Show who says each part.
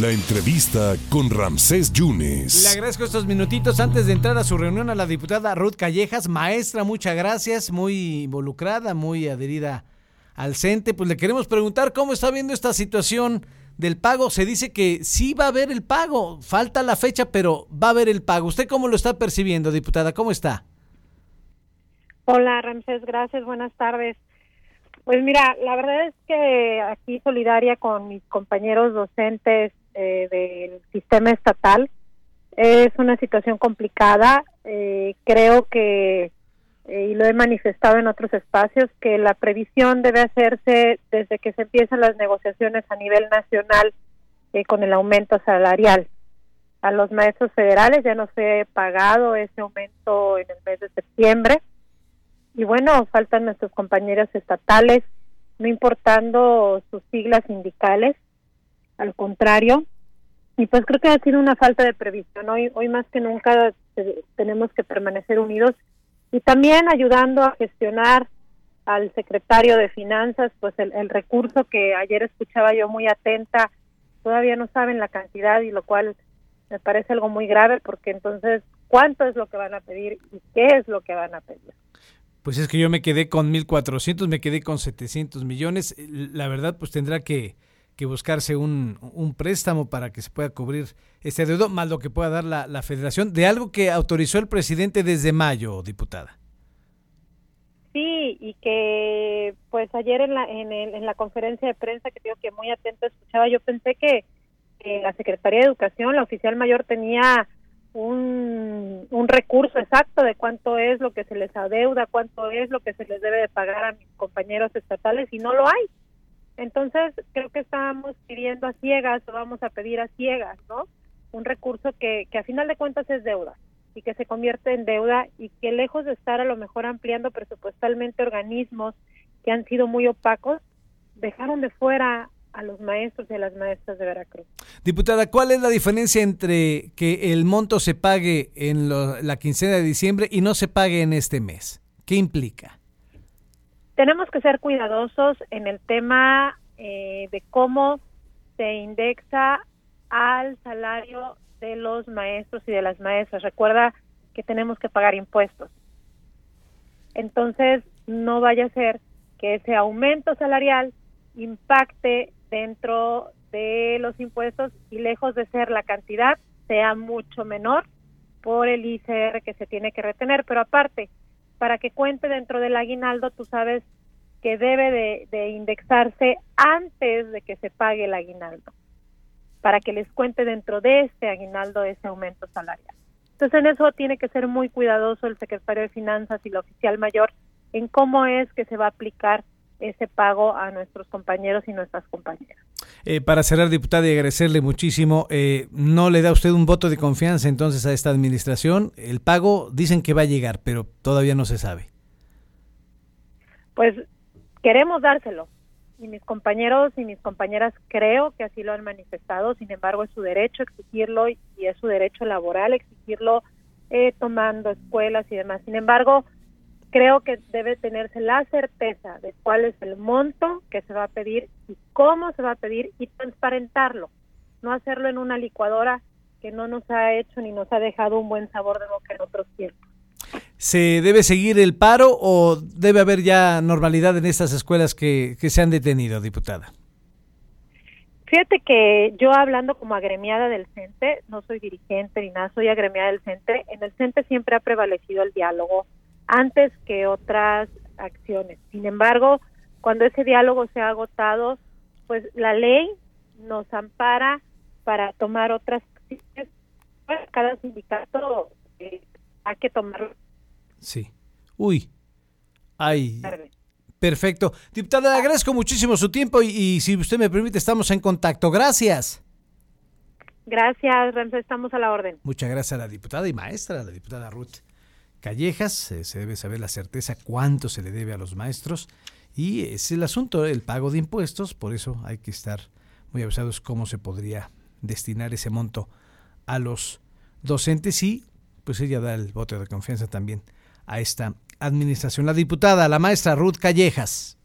Speaker 1: La entrevista con Ramsés Yunes.
Speaker 2: Le agradezco estos minutitos antes de entrar a su reunión a la diputada Ruth Callejas. Maestra, muchas gracias, muy involucrada, muy adherida al CENTE. Pues le queremos preguntar cómo está viendo esta situación del pago. Se dice que sí va a haber el pago, falta la fecha, pero va a haber el pago. ¿Usted cómo lo está percibiendo, diputada? ¿Cómo está?
Speaker 3: Hola, Ramsés, gracias, buenas tardes. Pues mira, la verdad es que aquí solidaria con mis compañeros docentes eh, del sistema estatal. Es una situación complicada. Eh, creo que, eh, y lo he manifestado en otros espacios, que la previsión debe hacerse desde que se empiezan las negociaciones a nivel nacional con el aumento salarial. A los maestros federales ya no se ha pagado ese aumento en el mes de septiembre. Y bueno, faltan nuestros compañeros estatales, no importando sus siglas sindicales, al contrario. Y pues creo que ha sido una falta de previsión. Hoy, hoy más que nunca tenemos que permanecer unidos y también ayudando a gestionar al secretario de Finanzas, pues el, el recurso que ayer escuchaba yo muy atenta, todavía no saben la cantidad y lo cual me parece algo muy grave porque entonces, ¿cuánto es lo que van a pedir y qué es lo que van a pedir?
Speaker 2: Pues es que yo me quedé con 1.400, me quedé con 700 millones. La verdad, pues tendrá que, que buscarse un, un, préstamo para que se pueda cubrir este deudo, más lo que pueda dar la, la, federación, de algo que autorizó el presidente desde mayo, diputada.
Speaker 3: Sí, y que pues ayer en la, en, el, en la conferencia de prensa que digo que muy atento escuchaba, yo pensé que, que la Secretaría de Educación, la oficial mayor, tenía un, un recurso exacto de cuánto es lo que se les adeuda, cuánto es lo que se les debe de pagar a mis compañeros estatales y no lo hay entonces, creo que estamos pidiendo a ciegas o vamos a pedir a ciegas, ¿no? Un recurso que, que a final de cuentas es deuda y que se convierte en deuda y que lejos de estar a lo mejor ampliando presupuestalmente organismos que han sido muy opacos, dejaron de fuera a los maestros y a las maestras de Veracruz.
Speaker 2: Diputada, ¿cuál es la diferencia entre que el monto se pague en la quincena de diciembre y no se pague en este mes? ¿Qué implica?
Speaker 3: Tenemos que ser cuidadosos en el tema eh, de cómo se indexa al salario de los maestros y de las maestras. Recuerda que tenemos que pagar impuestos. Entonces, no vaya a ser que ese aumento salarial impacte dentro de los impuestos y lejos de ser la cantidad, sea mucho menor por el ICR que se tiene que retener. Pero aparte, para que cuente dentro del aguinaldo, tú sabes que debe de, indexarse antes de que se pague el aguinaldo, para que les cuente dentro de este aguinaldo ese aumento salarial. Entonces en eso tiene que ser muy cuidadoso el secretario de Finanzas y el oficial mayor en cómo es que se va a aplicar ese pago a nuestros compañeros y nuestras compañeras.
Speaker 2: Eh, para cerrar, diputada, y agradecerle muchísimo, eh, ¿no le da usted un voto de confianza entonces a esta administración? El pago dicen que va a llegar, pero todavía no se sabe.
Speaker 3: Pues queremos dárselo. Y mis compañeros y mis compañeras creo que así lo han manifestado, sin embargo es su derecho exigirlo y es su derecho laboral exigirlo eh, tomando escuelas y demás. Sin embargo, creo que debe tenerse la certeza de cuál es el monto que se va a pedir y cómo se va a pedir y transparentarlo, no hacerlo en una licuadora que no nos ha hecho ni nos ha dejado un buen sabor de boca en otros tiempos.
Speaker 2: ¿Se debe seguir el paro o debe haber ya normalidad en estas escuelas que, se han detenido, diputada?
Speaker 3: Fíjate que yo hablando como agremiada del CENTE, no soy dirigente ni nada, soy agremiada del CENTE, en el CENTE siempre ha prevalecido el diálogo antes que otras acciones. Sin embargo, cuando ese diálogo se ha agotado, pues la ley nos ampara para tomar otras acciones. Cada sindicato eh, hay que tomar
Speaker 2: Sí. Uy. Ay. Perfecto. Diputada, le agradezco muchísimo su tiempo y, si usted me permite, estamos en contacto. Gracias.
Speaker 3: Gracias, Renzo, estamos a la orden.
Speaker 2: Muchas gracias a la diputada y maestra, la diputada Ruth Callejas. Se debe saber la certeza cuánto se le debe a los maestros y es el asunto, el pago de impuestos, por eso hay que estar muy avisados cómo se podría destinar ese monto a los docentes y pues ella da el voto de confianza también a esta administración. La diputada, la maestra Ruth Callejas.